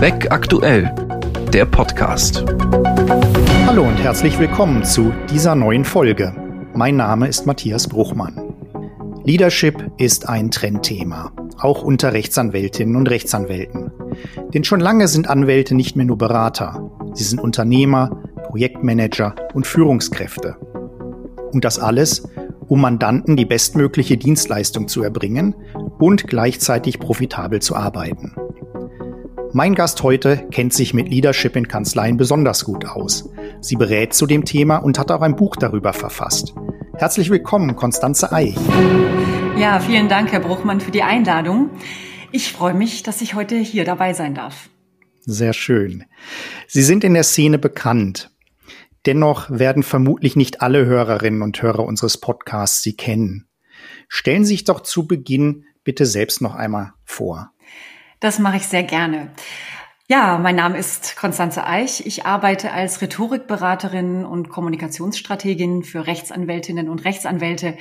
Weg aktuell, der Podcast. Hallo und herzlich willkommen zu dieser neuen Folge. Mein Name ist Matthias Bruchmann. Leadership ist ein Trendthema, auch unter Rechtsanwältinnen und Rechtsanwälten. Denn schon lange sind Anwälte nicht mehr nur Berater, sie sind Unternehmer, Projektmanager und Führungskräfte. Und das alles, um Mandanten die bestmögliche Dienstleistung zu erbringen und gleichzeitig profitabel zu arbeiten. Mein Gast heute kennt sich mit Leadership in Kanzleien besonders gut aus. Sie berät zu dem Thema und hat auch ein Buch darüber verfasst. Herzlich willkommen, Konstanze Eich. Ja, vielen Dank, Herr Bruchmann, für die Einladung. Ich freue mich, dass ich heute hier dabei sein darf. Sehr schön. Sie sind in der Szene bekannt. Dennoch werden vermutlich nicht alle Hörerinnen und Hörer unseres Podcasts Sie kennen. Stellen Sie sich doch zu Beginn bitte selbst noch einmal vor. Das mache ich sehr gerne. Ja, mein Name ist Konstanze Eich. Ich arbeite als Rhetorikberaterin und Kommunikationsstrategin für Rechtsanwältinnen und Rechtsanwälte.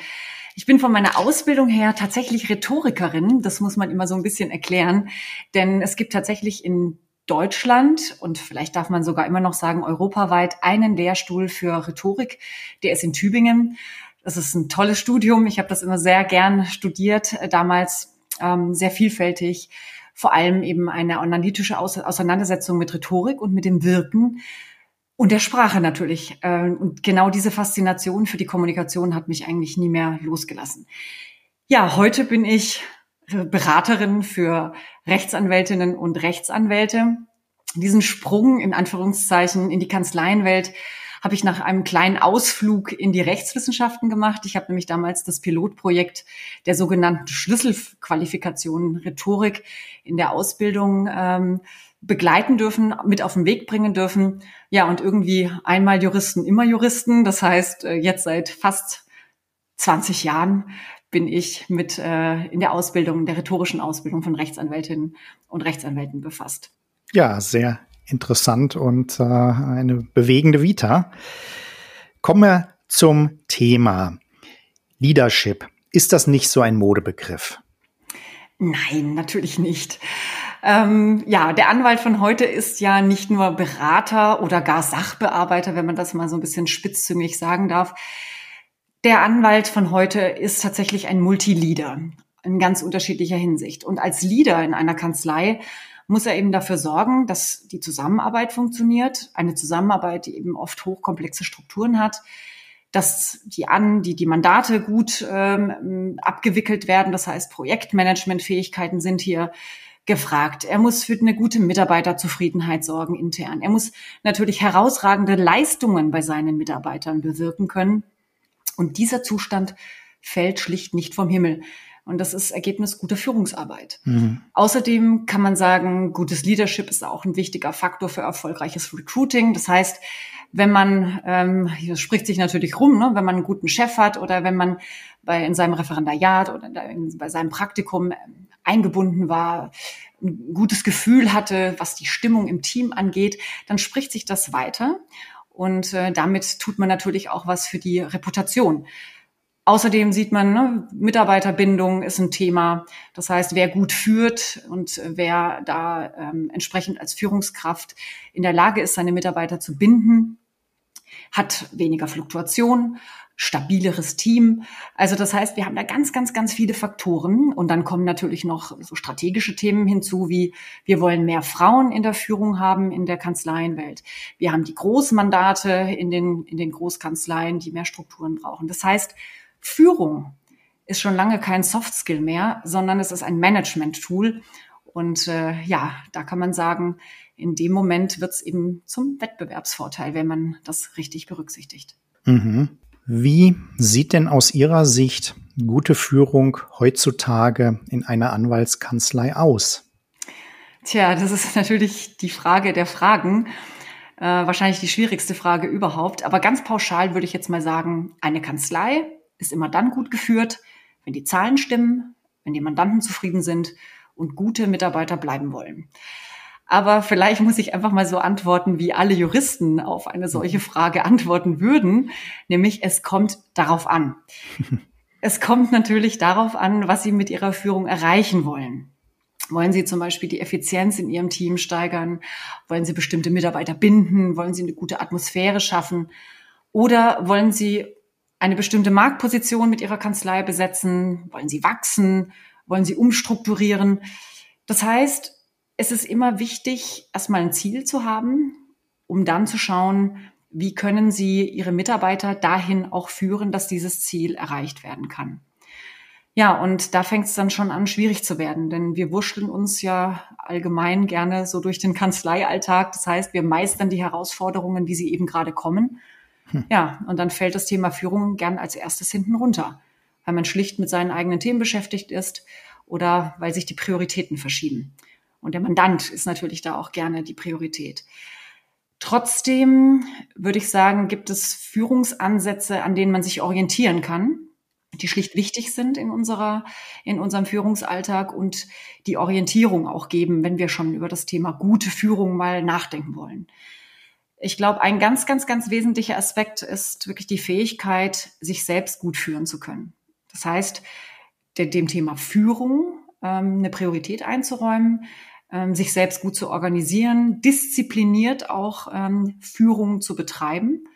Ich bin von meiner Ausbildung her tatsächlich Rhetorikerin. Das muss man immer so ein bisschen erklären. Denn es gibt tatsächlich in Deutschland und vielleicht darf man sogar immer noch sagen europaweit einen Lehrstuhl für Rhetorik. Der ist in Tübingen. Das ist ein tolles Studium. Ich habe das immer sehr gern studiert, damals ähm, sehr vielfältig vor allem eben eine analytische Auseinandersetzung mit Rhetorik und mit dem Wirken und der Sprache natürlich. Ähm, und genau diese Faszination für die Kommunikation hat mich eigentlich nie mehr losgelassen. Ja, heute bin ich Beraterin für Rechtsanwältinnen und Rechtsanwälte. Diesen Sprung in Anführungszeichen in die Kanzleienwelt habe ich nach einem kleinen Ausflug in die Rechtswissenschaften gemacht. Ich habe nämlich damals das Pilotprojekt der sogenannten Schlüsselqualifikation Rhetorik in der Ausbildung ähm, begleiten dürfen, mit auf den Weg bringen dürfen. Ja, und irgendwie einmal Juristen, immer Juristen. Das heißt, äh, jetzt seit fast 20 Jahren bin ich mit äh, in der Ausbildung, der rhetorischen Ausbildung von Rechtsanwältinnen und Rechtsanwälten befasst. Ja, sehr interessant und äh, eine bewegende Vita. Kommen wir zum Thema Leadership. Ist das nicht so ein Modebegriff? Nein, natürlich nicht. Ähm, ja, der Anwalt von heute ist ja nicht nur Berater oder gar Sachbearbeiter, wenn man das mal so ein bisschen spitzzüngig sagen darf. Der Anwalt von heute ist tatsächlich ein Multileader in ganz unterschiedlicher Hinsicht. Und als Leader in einer Kanzlei muss er eben dafür sorgen, dass die Zusammenarbeit funktioniert. Eine Zusammenarbeit, die eben oft hochkomplexe Strukturen hat, dass die an, die, die Mandate gut ähm, abgewickelt werden. Das heißt, Projektmanagementfähigkeiten sind hier gefragt. Er muss für eine gute Mitarbeiterzufriedenheit sorgen intern. Er muss natürlich herausragende Leistungen bei seinen Mitarbeitern bewirken können. Und dieser Zustand fällt schlicht nicht vom Himmel. Und das ist Ergebnis guter Führungsarbeit. Mhm. Außerdem kann man sagen, gutes Leadership ist auch ein wichtiger Faktor für erfolgreiches Recruiting. Das heißt, wenn man, ähm, das spricht sich natürlich rum, ne, wenn man einen guten Chef hat oder wenn man bei, in seinem Referendariat oder in, bei seinem Praktikum ähm, eingebunden war, ein gutes Gefühl hatte, was die Stimmung im Team angeht, dann spricht sich das weiter. Und äh, damit tut man natürlich auch was für die Reputation. Außerdem sieht man, ne, Mitarbeiterbindung ist ein Thema. Das heißt, wer gut führt und wer da ähm, entsprechend als Führungskraft in der Lage ist, seine Mitarbeiter zu binden, hat weniger Fluktuation, stabileres Team. Also das heißt, wir haben da ganz, ganz, ganz viele Faktoren. Und dann kommen natürlich noch so strategische Themen hinzu, wie wir wollen mehr Frauen in der Führung haben in der Kanzleienwelt. Wir haben die Großmandate in den, in den Großkanzleien, die mehr Strukturen brauchen. Das heißt, Führung ist schon lange kein Soft Skill mehr, sondern es ist ein Management-Tool. Und äh, ja, da kann man sagen, in dem Moment wird es eben zum Wettbewerbsvorteil, wenn man das richtig berücksichtigt. Mhm. Wie sieht denn aus Ihrer Sicht gute Führung heutzutage in einer Anwaltskanzlei aus? Tja, das ist natürlich die Frage der Fragen. Äh, wahrscheinlich die schwierigste Frage überhaupt. Aber ganz pauschal würde ich jetzt mal sagen, eine Kanzlei ist immer dann gut geführt, wenn die Zahlen stimmen, wenn die Mandanten zufrieden sind und gute Mitarbeiter bleiben wollen. Aber vielleicht muss ich einfach mal so antworten, wie alle Juristen auf eine solche Frage antworten würden, nämlich es kommt darauf an. es kommt natürlich darauf an, was Sie mit Ihrer Führung erreichen wollen. Wollen Sie zum Beispiel die Effizienz in Ihrem Team steigern? Wollen Sie bestimmte Mitarbeiter binden? Wollen Sie eine gute Atmosphäre schaffen? Oder wollen Sie eine bestimmte Marktposition mit Ihrer Kanzlei besetzen? Wollen Sie wachsen? Wollen Sie umstrukturieren? Das heißt, es ist immer wichtig, erstmal ein Ziel zu haben, um dann zu schauen, wie können Sie Ihre Mitarbeiter dahin auch führen, dass dieses Ziel erreicht werden kann. Ja, und da fängt es dann schon an, schwierig zu werden, denn wir wurschteln uns ja allgemein gerne so durch den Kanzleialltag. Das heißt, wir meistern die Herausforderungen, wie sie eben gerade kommen. Hm. Ja, und dann fällt das Thema Führung gern als erstes hinten runter, weil man schlicht mit seinen eigenen Themen beschäftigt ist oder weil sich die Prioritäten verschieben. Und der Mandant ist natürlich da auch gerne die Priorität. Trotzdem würde ich sagen, gibt es Führungsansätze, an denen man sich orientieren kann, die schlicht wichtig sind in unserer, in unserem Führungsalltag und die Orientierung auch geben, wenn wir schon über das Thema gute Führung mal nachdenken wollen. Ich glaube, ein ganz, ganz, ganz wesentlicher Aspekt ist wirklich die Fähigkeit, sich selbst gut führen zu können. Das heißt, dem Thema Führung ähm, eine Priorität einzuräumen, ähm, sich selbst gut zu organisieren, diszipliniert auch ähm, Führung zu betreiben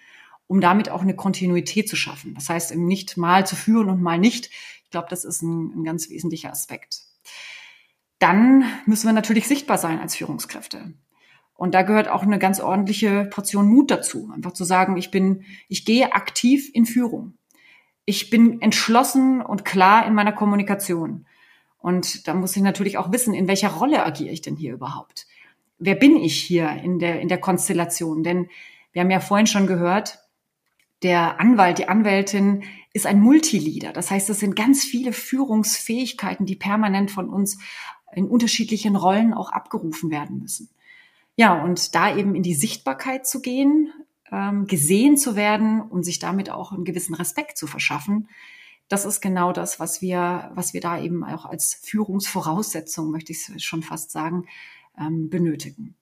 um damit auch eine Kontinuität zu schaffen. Das heißt, eben nicht mal zu führen und mal nicht. Ich glaube, das ist ein, ein ganz wesentlicher Aspekt. Dann müssen wir natürlich sichtbar sein als Führungskräfte. Und da gehört auch eine ganz ordentliche Portion Mut dazu. Einfach zu sagen, ich bin, ich gehe aktiv in Führung. Ich bin entschlossen und klar in meiner Kommunikation. Und da muss ich natürlich auch wissen, in welcher Rolle agiere ich denn hier überhaupt? Wer bin ich hier in der, in der Konstellation? Denn wir haben ja vorhin schon gehört, der Anwalt, die Anwältin ist ein Multileader. Das heißt, es sind ganz viele Führungsfähigkeiten, die permanent von uns in unterschiedlichen Rollen auch abgerufen werden müssen. Ja, und da eben in die Sichtbarkeit zu gehen, ähm, gesehen zu werden und sich damit auch einen gewissen Respekt zu verschaffen, das ist genau das, was wir, was wir da eben auch als Führungsvoraussetzung, möchte ich schon fast sagen, ähm, benötigen.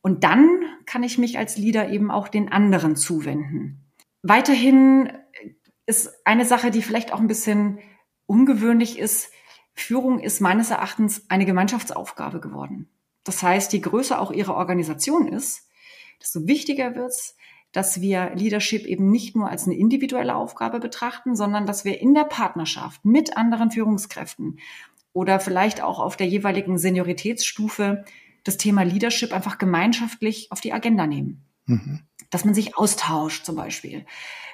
Und dann kann ich mich als Leader eben auch den anderen zuwenden. Weiterhin ist eine Sache, die vielleicht auch ein bisschen ungewöhnlich ist. Führung ist meines Erachtens eine Gemeinschaftsaufgabe geworden. Das heißt, je größer auch Ihre Organisation ist, desto wichtiger wird es, dass wir Leadership eben nicht nur als eine individuelle Aufgabe betrachten, sondern dass wir in der Partnerschaft mit anderen Führungskräften oder vielleicht auch auf der jeweiligen Senioritätsstufe das Thema Leadership einfach gemeinschaftlich auf die Agenda nehmen. Mhm dass man sich austauscht zum Beispiel.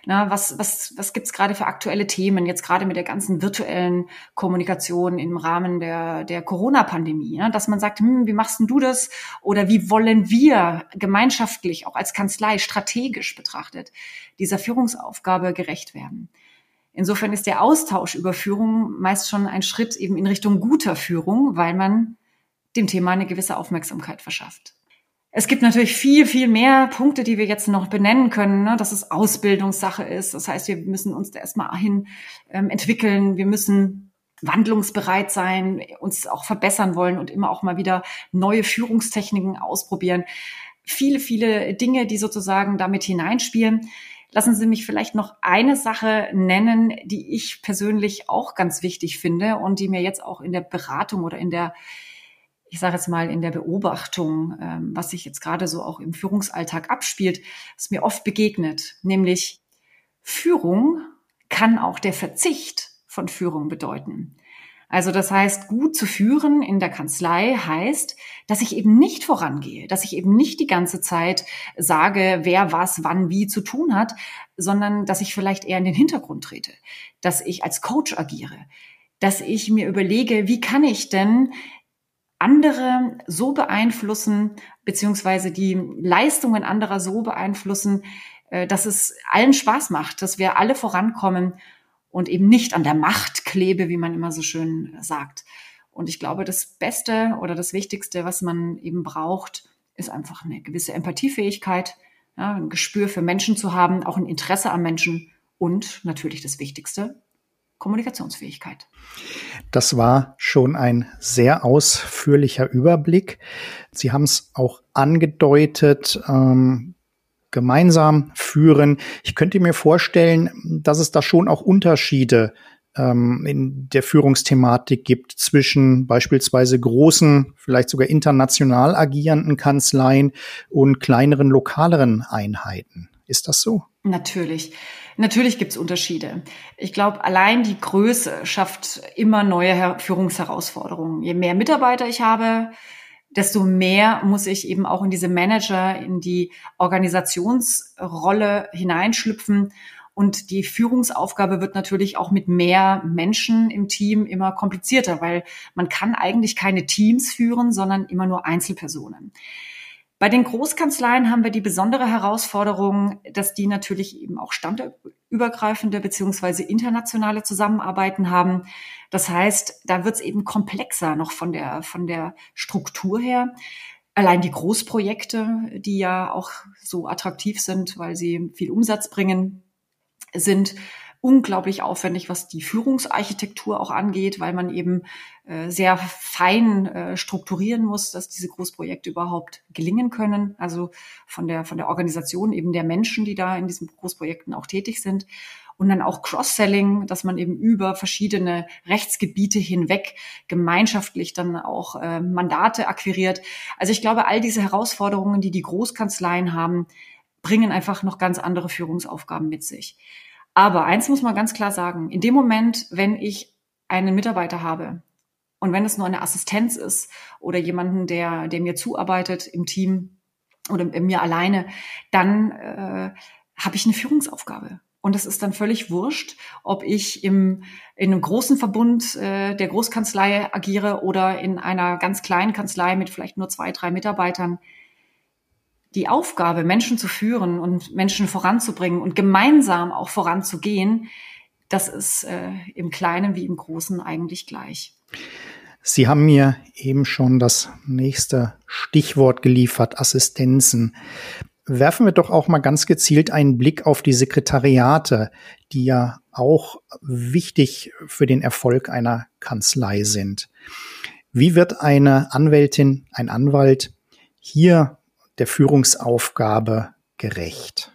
Na, was was, was gibt's gerade für aktuelle Themen, jetzt gerade mit der ganzen virtuellen Kommunikation im Rahmen der, der Corona-Pandemie, ne? dass man sagt, hm, wie machst denn du das? Oder wie wollen wir gemeinschaftlich, auch als Kanzlei, strategisch betrachtet, dieser Führungsaufgabe gerecht werden? Insofern ist der Austausch über Führung meist schon ein Schritt eben in Richtung guter Führung, weil man dem Thema eine gewisse Aufmerksamkeit verschafft. Es gibt natürlich viel, viel mehr Punkte, die wir jetzt noch benennen können, ne? dass es Ausbildungssache ist. Das heißt, wir müssen uns da erstmal hin ähm, entwickeln. Wir müssen wandlungsbereit sein, uns auch verbessern wollen und immer auch mal wieder neue Führungstechniken ausprobieren. Viele, viele Dinge, die sozusagen damit hineinspielen. Lassen Sie mich vielleicht noch eine Sache nennen, die ich persönlich auch ganz wichtig finde und die mir jetzt auch in der Beratung oder in der ich sage jetzt mal, in der Beobachtung, ähm, was sich jetzt gerade so auch im Führungsalltag abspielt, ist mir oft begegnet, nämlich Führung kann auch der Verzicht von Führung bedeuten. Also das heißt, gut zu führen in der Kanzlei heißt, dass ich eben nicht vorangehe, dass ich eben nicht die ganze Zeit sage, wer was wann wie zu tun hat, sondern dass ich vielleicht eher in den Hintergrund trete, dass ich als Coach agiere, dass ich mir überlege, wie kann ich denn andere so beeinflussen, beziehungsweise die Leistungen anderer so beeinflussen, äh, dass es allen Spaß macht, dass wir alle vorankommen und eben nicht an der Macht klebe, wie man immer so schön sagt. Und ich glaube, das Beste oder das Wichtigste, was man eben braucht, ist einfach eine gewisse Empathiefähigkeit, ja, ein Gespür für Menschen zu haben, auch ein Interesse am Menschen und natürlich das Wichtigste, Kommunikationsfähigkeit. Das war schon ein sehr ausführlicher Überblick. Sie haben es auch angedeutet, ähm, gemeinsam führen. Ich könnte mir vorstellen, dass es da schon auch Unterschiede ähm, in der Führungsthematik gibt zwischen beispielsweise großen, vielleicht sogar international agierenden Kanzleien und kleineren, lokaleren Einheiten. Ist das so? Natürlich. Natürlich gibt's Unterschiede. Ich glaube, allein die Größe schafft immer neue Führungsherausforderungen. Je mehr Mitarbeiter ich habe, desto mehr muss ich eben auch in diese Manager, in die Organisationsrolle hineinschlüpfen. Und die Führungsaufgabe wird natürlich auch mit mehr Menschen im Team immer komplizierter, weil man kann eigentlich keine Teams führen, sondern immer nur Einzelpersonen. Bei den Großkanzleien haben wir die besondere Herausforderung, dass die natürlich eben auch standortübergreifende beziehungsweise internationale Zusammenarbeiten haben. Das heißt, da wird es eben komplexer noch von der, von der Struktur her. Allein die Großprojekte, die ja auch so attraktiv sind, weil sie viel Umsatz bringen, sind unglaublich aufwendig, was die Führungsarchitektur auch angeht, weil man eben äh, sehr fein äh, strukturieren muss, dass diese Großprojekte überhaupt gelingen können. Also von der, von der Organisation eben der Menschen, die da in diesen Großprojekten auch tätig sind. Und dann auch Cross-Selling, dass man eben über verschiedene Rechtsgebiete hinweg gemeinschaftlich dann auch äh, Mandate akquiriert. Also ich glaube, all diese Herausforderungen, die die Großkanzleien haben, bringen einfach noch ganz andere Führungsaufgaben mit sich. Aber eins muss man ganz klar sagen, in dem Moment, wenn ich einen Mitarbeiter habe und wenn es nur eine Assistenz ist oder jemanden, der, der mir zuarbeitet im Team oder mir alleine, dann äh, habe ich eine Führungsaufgabe. Und es ist dann völlig wurscht, ob ich im, in einem großen Verbund äh, der Großkanzlei agiere oder in einer ganz kleinen Kanzlei mit vielleicht nur zwei, drei Mitarbeitern die Aufgabe, Menschen zu führen und Menschen voranzubringen und gemeinsam auch voranzugehen, das ist äh, im Kleinen wie im Großen eigentlich gleich. Sie haben mir eben schon das nächste Stichwort geliefert, Assistenzen. Werfen wir doch auch mal ganz gezielt einen Blick auf die Sekretariate, die ja auch wichtig für den Erfolg einer Kanzlei sind. Wie wird eine Anwältin, ein Anwalt hier der Führungsaufgabe gerecht?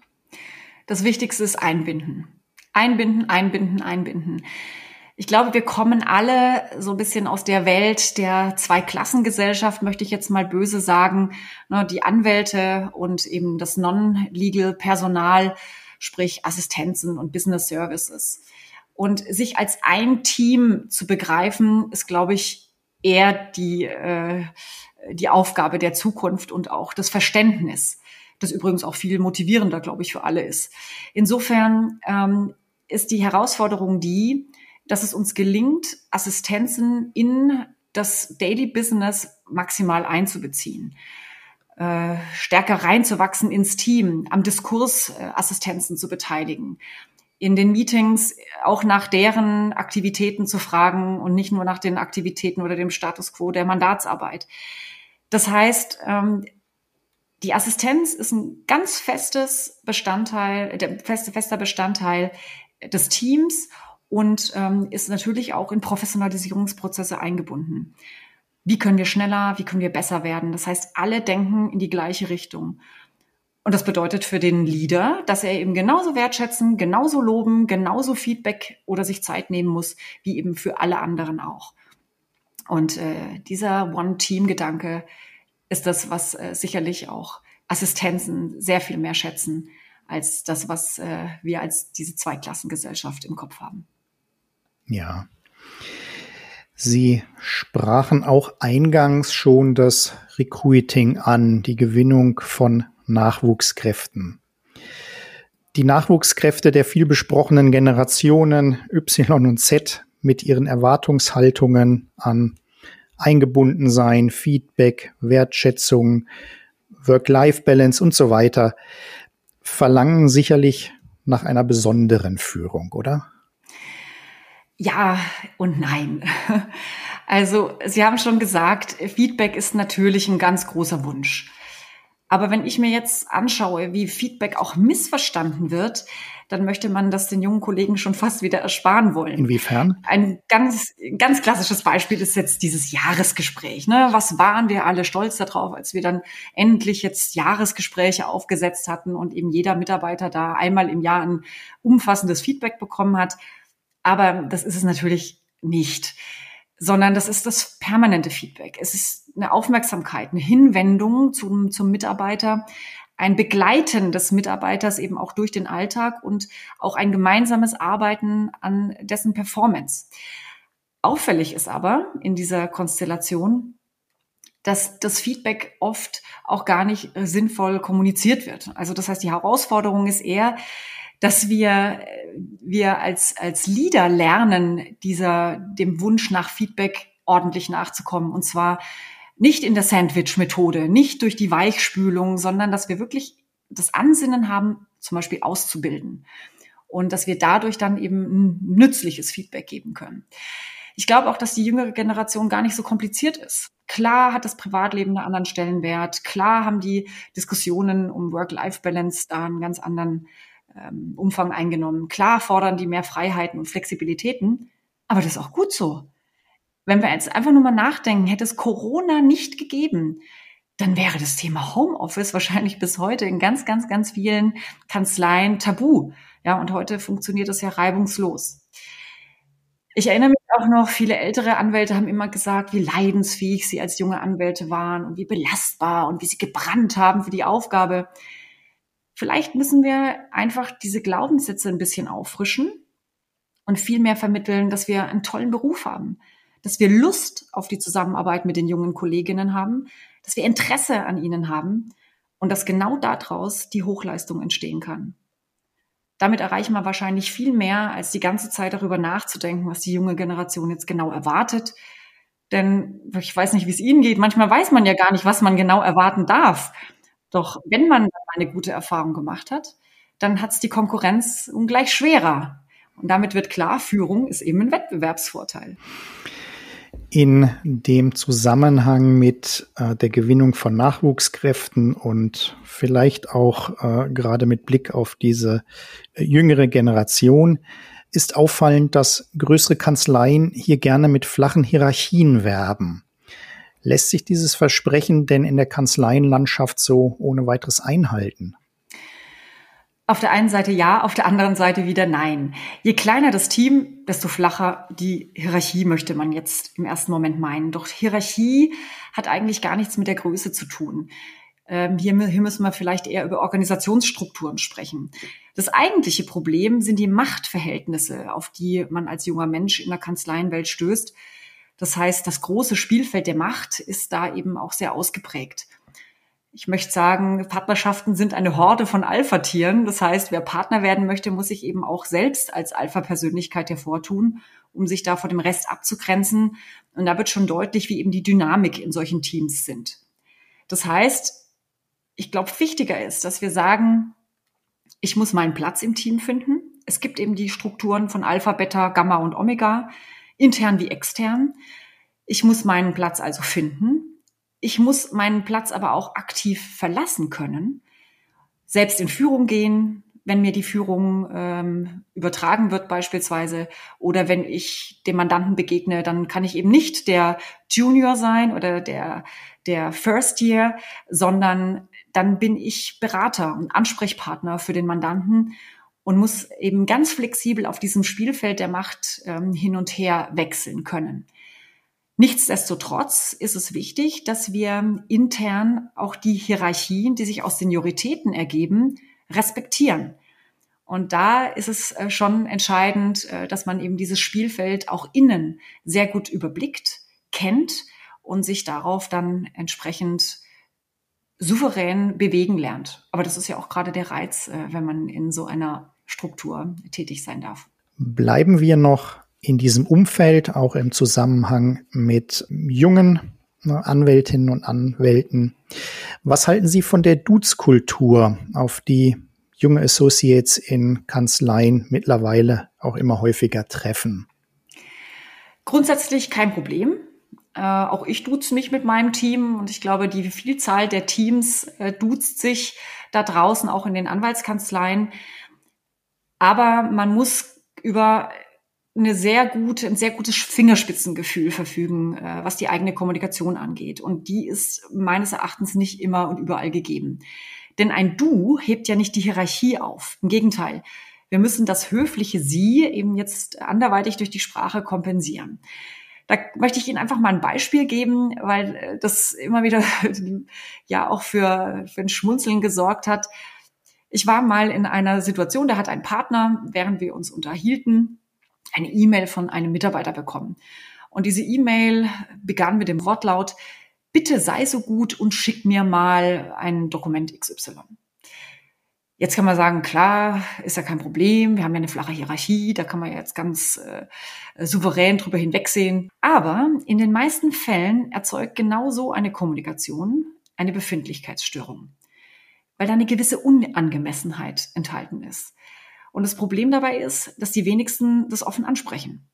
Das Wichtigste ist einbinden. Einbinden, einbinden, einbinden. Ich glaube, wir kommen alle so ein bisschen aus der Welt der Zweiklassengesellschaft, möchte ich jetzt mal böse sagen. Ne, die Anwälte und eben das Non-Legal Personal, sprich Assistenzen und Business Services. Und sich als ein Team zu begreifen, ist, glaube ich, eher die, äh, die Aufgabe der Zukunft und auch das Verständnis, das übrigens auch viel motivierender, glaube ich, für alle ist. Insofern ähm, ist die Herausforderung die, dass es uns gelingt, Assistenzen in das Daily Business maximal einzubeziehen, äh, stärker reinzuwachsen ins Team, am Diskurs äh, Assistenzen zu beteiligen, in den Meetings auch nach deren Aktivitäten zu fragen und nicht nur nach den Aktivitäten oder dem Status quo der Mandatsarbeit. Das heißt, ähm, die Assistenz ist ein ganz festes Bestandteil, der feste, fester Bestandteil des Teams und ähm, ist natürlich auch in Professionalisierungsprozesse eingebunden. Wie können wir schneller, wie können wir besser werden? Das heißt, alle denken in die gleiche Richtung. Und das bedeutet für den Leader, dass er eben genauso wertschätzen, genauso loben, genauso Feedback oder sich Zeit nehmen muss, wie eben für alle anderen auch. Und äh, dieser One-Team-Gedanke ist das, was äh, sicherlich auch Assistenzen sehr viel mehr schätzen als das, was äh, wir als diese Zweiklassengesellschaft im Kopf haben. Ja. Sie sprachen auch eingangs schon das Recruiting an, die Gewinnung von Nachwuchskräften. Die Nachwuchskräfte der viel besprochenen Generationen Y und Z mit ihren Erwartungshaltungen an Eingebundensein, Feedback, Wertschätzung, Work-Life-Balance und so weiter verlangen sicherlich nach einer besonderen Führung, oder? Ja und nein. Also, Sie haben schon gesagt, Feedback ist natürlich ein ganz großer Wunsch. Aber wenn ich mir jetzt anschaue, wie Feedback auch missverstanden wird, dann möchte man das den jungen Kollegen schon fast wieder ersparen wollen. Inwiefern? Ein ganz, ganz klassisches Beispiel ist jetzt dieses Jahresgespräch. Ne? Was waren wir alle stolz darauf, als wir dann endlich jetzt Jahresgespräche aufgesetzt hatten und eben jeder Mitarbeiter da einmal im Jahr ein umfassendes Feedback bekommen hat. Aber das ist es natürlich nicht, sondern das ist das permanente Feedback. Es ist eine Aufmerksamkeit, eine Hinwendung zum, zum Mitarbeiter, ein Begleiten des Mitarbeiters eben auch durch den Alltag und auch ein gemeinsames Arbeiten an dessen Performance. Auffällig ist aber in dieser Konstellation, dass das Feedback oft auch gar nicht sinnvoll kommuniziert wird. Also das heißt, die Herausforderung ist eher, dass wir, wir als, als Leader lernen, dieser, dem Wunsch nach Feedback ordentlich nachzukommen. Und zwar nicht in der Sandwich-Methode, nicht durch die Weichspülung, sondern dass wir wirklich das Ansinnen haben, zum Beispiel auszubilden. Und dass wir dadurch dann eben nützliches Feedback geben können. Ich glaube auch, dass die jüngere Generation gar nicht so kompliziert ist. Klar hat das Privatleben einen anderen Stellenwert. Klar haben die Diskussionen um Work-Life-Balance da einen ganz anderen ähm, Umfang eingenommen. Klar fordern die mehr Freiheiten und Flexibilitäten. Aber das ist auch gut so. Wenn wir jetzt einfach nur mal nachdenken, hätte es Corona nicht gegeben, dann wäre das Thema Homeoffice wahrscheinlich bis heute in ganz, ganz, ganz vielen Kanzleien tabu. Ja, und heute funktioniert das ja reibungslos. Ich erinnere mich auch noch, viele ältere Anwälte haben immer gesagt, wie leidensfähig sie als junge Anwälte waren und wie belastbar und wie sie gebrannt haben für die Aufgabe. Vielleicht müssen wir einfach diese Glaubenssätze ein bisschen auffrischen und viel mehr vermitteln, dass wir einen tollen Beruf haben, dass wir Lust auf die Zusammenarbeit mit den jungen Kolleginnen haben, dass wir Interesse an ihnen haben und dass genau daraus die Hochleistung entstehen kann. Damit erreichen wir wahrscheinlich viel mehr, als die ganze Zeit darüber nachzudenken, was die junge Generation jetzt genau erwartet. Denn ich weiß nicht, wie es Ihnen geht. Manchmal weiß man ja gar nicht, was man genau erwarten darf. Doch wenn man eine gute Erfahrung gemacht hat, dann hat es die Konkurrenz ungleich schwerer. Und damit wird klar, Führung ist eben ein Wettbewerbsvorteil in dem Zusammenhang mit äh, der Gewinnung von Nachwuchskräften und vielleicht auch äh, gerade mit Blick auf diese äh, jüngere Generation ist auffallend, dass größere Kanzleien hier gerne mit flachen Hierarchien werben. Lässt sich dieses Versprechen denn in der Kanzleienlandschaft so ohne weiteres einhalten? Auf der einen Seite ja, auf der anderen Seite wieder nein. Je kleiner das Team, desto flacher die Hierarchie möchte man jetzt im ersten Moment meinen. Doch Hierarchie hat eigentlich gar nichts mit der Größe zu tun. Ähm, hier, hier müssen wir vielleicht eher über Organisationsstrukturen sprechen. Das eigentliche Problem sind die Machtverhältnisse, auf die man als junger Mensch in der Kanzleienwelt stößt. Das heißt, das große Spielfeld der Macht ist da eben auch sehr ausgeprägt ich möchte sagen, Partnerschaften sind eine Horde von Alpha-Tieren. Das heißt, wer Partner werden möchte, muss sich eben auch selbst als Alpha-Persönlichkeit hervortun, um sich da vor dem Rest abzugrenzen. Und da wird schon deutlich, wie eben die Dynamik in solchen Teams sind. Das heißt, ich glaube, wichtiger ist, dass wir sagen, ich muss meinen Platz im Team finden. Es gibt eben die Strukturen von Alpha, Beta, Gamma und Omega, intern wie extern. Ich muss meinen Platz also finden. Ich muss meinen Platz aber auch aktiv verlassen können, selbst in Führung gehen, wenn mir die Führung ähm, übertragen wird beispielsweise oder wenn ich dem Mandanten begegne, dann kann ich eben nicht der Junior sein oder der, der First Year, sondern dann bin ich Berater und Ansprechpartner für den Mandanten und muss eben ganz flexibel auf diesem Spielfeld der Macht ähm, hin und her wechseln können. Nichtsdestotrotz ist es wichtig, dass wir intern auch die Hierarchien, die sich aus Senioritäten ergeben, respektieren. Und da ist es äh, schon entscheidend, äh, dass man eben dieses Spielfeld auch innen sehr gut überblickt, kennt und sich darauf dann entsprechend souverän bewegen lernt. Aber das ist ja auch gerade der Reiz, äh, wenn man in so einer Struktur tätig sein darf. Bleiben wir noch in diesem Umfeld, auch im Zusammenhang mit jungen ne, Anwältinnen und Anwälten. Was halten Sie von der Dudes-Kultur, auf die junge Associates in Kanzleien mittlerweile auch immer häufiger treffen? Grundsätzlich kein Problem. Äh, auch ich duze mich mit meinem Team und ich glaube, die Vielzahl der Teams äh, duzt sich da draußen auch in den Anwaltskanzleien. Aber man muss über eine sehr gute, ein sehr gutes Fingerspitzengefühl verfügen, äh, was die eigene Kommunikation angeht. Und die ist meines Erachtens nicht immer und überall gegeben. Denn ein Du hebt ja nicht die Hierarchie auf. Im Gegenteil. Wir müssen das höfliche Sie eben jetzt anderweitig durch die Sprache kompensieren. Da möchte ich Ihnen einfach mal ein Beispiel geben, weil äh, das immer wieder ja auch für, für ein Schmunzeln gesorgt hat. Ich war mal in einer Situation, da hat ein Partner, während wir uns unterhielten, eine E-Mail von einem Mitarbeiter bekommen. Und diese E-Mail begann mit dem Wortlaut, bitte sei so gut und schick mir mal ein Dokument XY. Jetzt kann man sagen, klar, ist ja kein Problem, wir haben ja eine flache Hierarchie, da kann man ja jetzt ganz äh, souverän drüber hinwegsehen. Aber in den meisten Fällen erzeugt genau so eine Kommunikation eine Befindlichkeitsstörung, weil da eine gewisse Unangemessenheit enthalten ist. Und das Problem dabei ist, dass die wenigsten das offen ansprechen.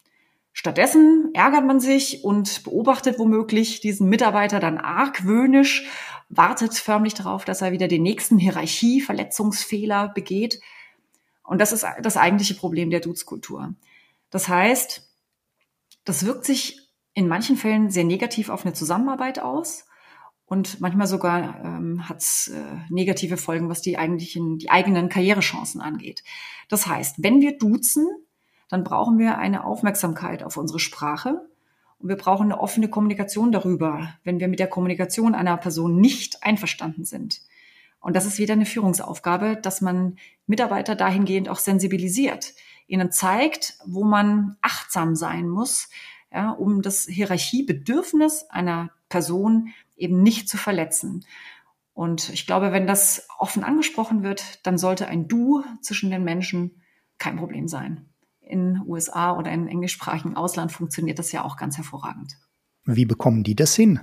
Stattdessen ärgert man sich und beobachtet womöglich diesen Mitarbeiter dann argwöhnisch, wartet förmlich darauf, dass er wieder den nächsten Hierarchieverletzungsfehler begeht. Und das ist das eigentliche Problem der Duzkultur. Das heißt, das wirkt sich in manchen Fällen sehr negativ auf eine Zusammenarbeit aus und manchmal sogar ähm, hat es äh, negative Folgen, was die eigentlichen, die eigenen Karrierechancen angeht. Das heißt, wenn wir duzen, dann brauchen wir eine Aufmerksamkeit auf unsere Sprache und wir brauchen eine offene Kommunikation darüber, wenn wir mit der Kommunikation einer Person nicht einverstanden sind. Und das ist wieder eine Führungsaufgabe, dass man Mitarbeiter dahingehend auch sensibilisiert, ihnen zeigt, wo man achtsam sein muss, ja, um das Hierarchiebedürfnis einer Person eben nicht zu verletzen. Und ich glaube, wenn das offen angesprochen wird, dann sollte ein Du zwischen den Menschen kein Problem sein in USA oder im englischsprachigen Ausland funktioniert das ja auch ganz hervorragend. Wie bekommen die das hin?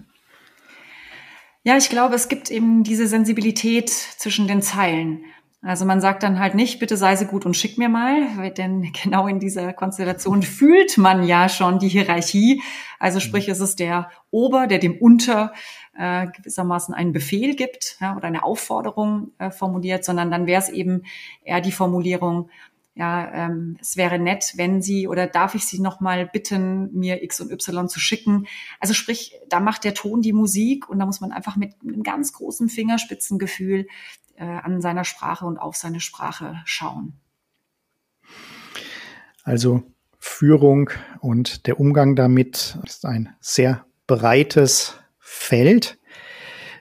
Ja, ich glaube, es gibt eben diese Sensibilität zwischen den Zeilen. Also man sagt dann halt nicht, bitte sei so gut und schick mir mal, denn genau in dieser Konstellation fühlt man ja schon die Hierarchie. Also sprich, es ist der Ober, der dem Unter äh, gewissermaßen einen Befehl gibt ja, oder eine Aufforderung äh, formuliert, sondern dann wäre es eben eher die Formulierung, ja, ähm, es wäre nett, wenn Sie oder darf ich Sie noch mal bitten, mir X und Y zu schicken. Also sprich, da macht der Ton die Musik und da muss man einfach mit einem ganz großen Fingerspitzengefühl äh, an seiner Sprache und auf seine Sprache schauen. Also Führung und der Umgang damit ist ein sehr breites Feld.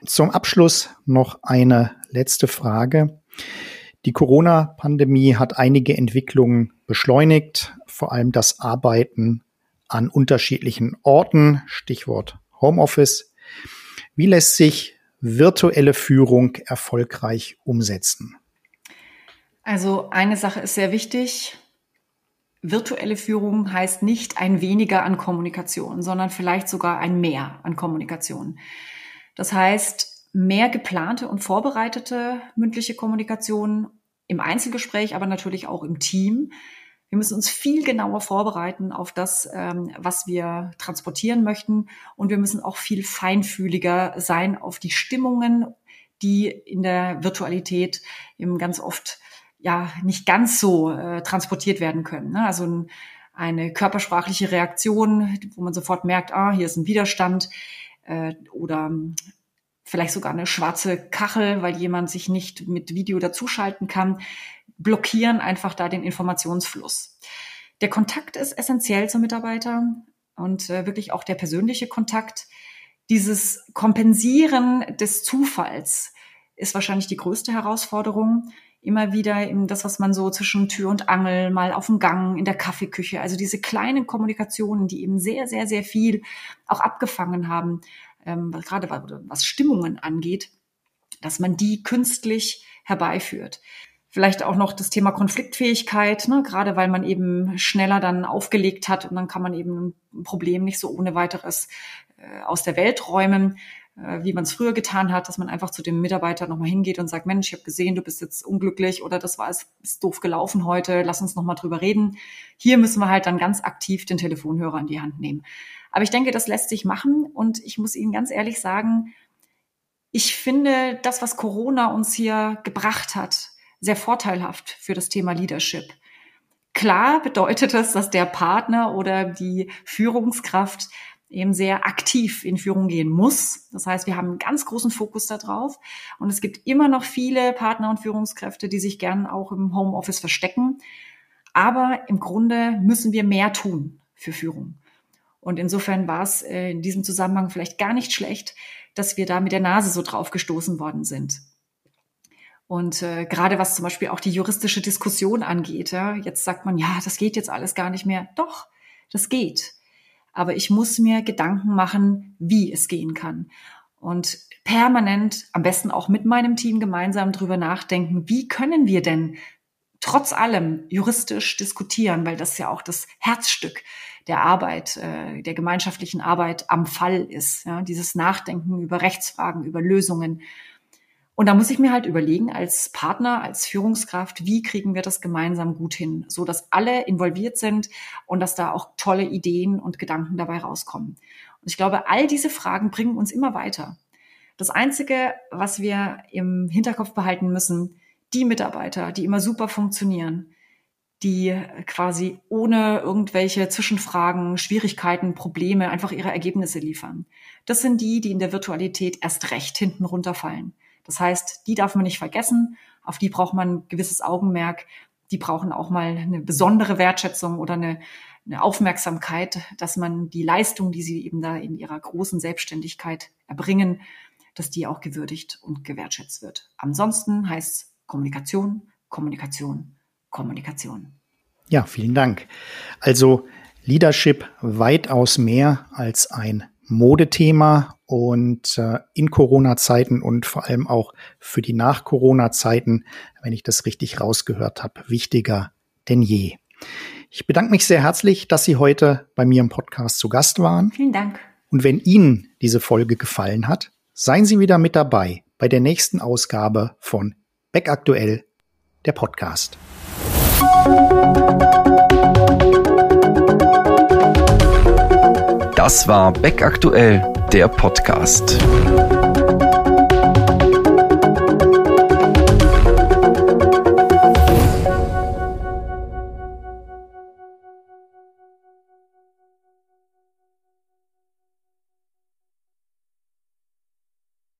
Zum Abschluss noch eine letzte Frage. Die Corona-Pandemie hat einige Entwicklungen beschleunigt, vor allem das Arbeiten an unterschiedlichen Orten, Stichwort Homeoffice. Wie lässt sich virtuelle Führung erfolgreich umsetzen? Also eine Sache ist sehr wichtig. Virtuelle Führung heißt nicht ein weniger an Kommunikation, sondern vielleicht sogar ein mehr an Kommunikation. Das heißt, mehr geplante und vorbereitete mündliche Kommunikation im Einzelgespräch, aber natürlich auch im Team. Wir müssen uns viel genauer vorbereiten auf das, ähm, was wir transportieren möchten. Und wir müssen auch viel feinfühliger sein auf die Stimmungen, die in der Virtualität eben ganz oft ja nicht ganz so äh, transportiert werden können. Ne? Also ein, eine körpersprachliche Reaktion, wo man sofort merkt, ah, hier ist ein Widerstand äh, oder vielleicht sogar eine schwarze Kachel, weil jemand sich nicht mit Video dazuschalten kann, blockieren einfach da den Informationsfluss. Der Kontakt ist essentiell zum Mitarbeiter und äh, wirklich auch der persönliche Kontakt. Dieses Kompensieren des Zufalls ist wahrscheinlich die größte Herausforderung. Immer wieder eben das, was man so zwischen Tür und Angel, mal auf dem Gang, in der Kaffeeküche, also diese kleinen Kommunikationen, die eben sehr, sehr, sehr viel auch abgefangen haben, ähm, gerade was Stimmungen angeht, dass man die künstlich herbeiführt. Vielleicht auch noch das Thema Konfliktfähigkeit, ne? gerade weil man eben schneller dann aufgelegt hat und dann kann man eben ein Problem nicht so ohne weiteres äh, aus der Welt räumen, wie man es früher getan hat, dass man einfach zu dem Mitarbeiter nochmal hingeht und sagt, Mensch, ich habe gesehen, du bist jetzt unglücklich oder das war es ist doof gelaufen heute, lass uns nochmal drüber reden. Hier müssen wir halt dann ganz aktiv den Telefonhörer in die Hand nehmen. Aber ich denke, das lässt sich machen. Und ich muss Ihnen ganz ehrlich sagen, ich finde das, was Corona uns hier gebracht hat, sehr vorteilhaft für das Thema Leadership. Klar bedeutet es, dass der Partner oder die Führungskraft eben sehr aktiv in Führung gehen muss. Das heißt, wir haben einen ganz großen Fokus darauf. Und es gibt immer noch viele Partner und Führungskräfte, die sich gern auch im Homeoffice verstecken. Aber im Grunde müssen wir mehr tun für Führung. Und insofern war es äh, in diesem Zusammenhang vielleicht gar nicht schlecht, dass wir da mit der Nase so drauf gestoßen worden sind. Und äh, gerade was zum Beispiel auch die juristische Diskussion angeht, ja, jetzt sagt man, ja, das geht jetzt alles gar nicht mehr. Doch, das geht. Aber ich muss mir Gedanken machen, wie es gehen kann. Und permanent, am besten auch mit meinem Team gemeinsam drüber nachdenken, wie können wir denn trotz allem juristisch diskutieren, weil das ja auch das Herzstück der Arbeit, äh, der gemeinschaftlichen Arbeit am Fall ist. Ja, dieses Nachdenken über Rechtsfragen, über Lösungen. Und da muss ich mir halt überlegen, als Partner, als Führungskraft, wie kriegen wir das gemeinsam gut hin, so dass alle involviert sind und dass da auch tolle Ideen und Gedanken dabei rauskommen. Und ich glaube, all diese Fragen bringen uns immer weiter. Das Einzige, was wir im Hinterkopf behalten müssen, die Mitarbeiter, die immer super funktionieren, die quasi ohne irgendwelche Zwischenfragen, Schwierigkeiten, Probleme einfach ihre Ergebnisse liefern. Das sind die, die in der Virtualität erst recht hinten runterfallen. Das heißt, die darf man nicht vergessen, auf die braucht man ein gewisses Augenmerk, die brauchen auch mal eine besondere Wertschätzung oder eine, eine Aufmerksamkeit, dass man die Leistung, die sie eben da in ihrer großen Selbstständigkeit erbringen, dass die auch gewürdigt und gewertschätzt wird. Ansonsten heißt Kommunikation, Kommunikation, Kommunikation. Ja, vielen Dank. Also Leadership weitaus mehr als ein Modethema und äh, in Corona-Zeiten und vor allem auch für die Nach-Corona-Zeiten, wenn ich das richtig rausgehört habe, wichtiger denn je. Ich bedanke mich sehr herzlich, dass Sie heute bei mir im Podcast zu Gast waren. Vielen Dank. Und wenn Ihnen diese Folge gefallen hat, seien Sie wieder mit dabei bei der nächsten Ausgabe von Back Aktuell, der Podcast. Das war Beck aktuell, der Podcast.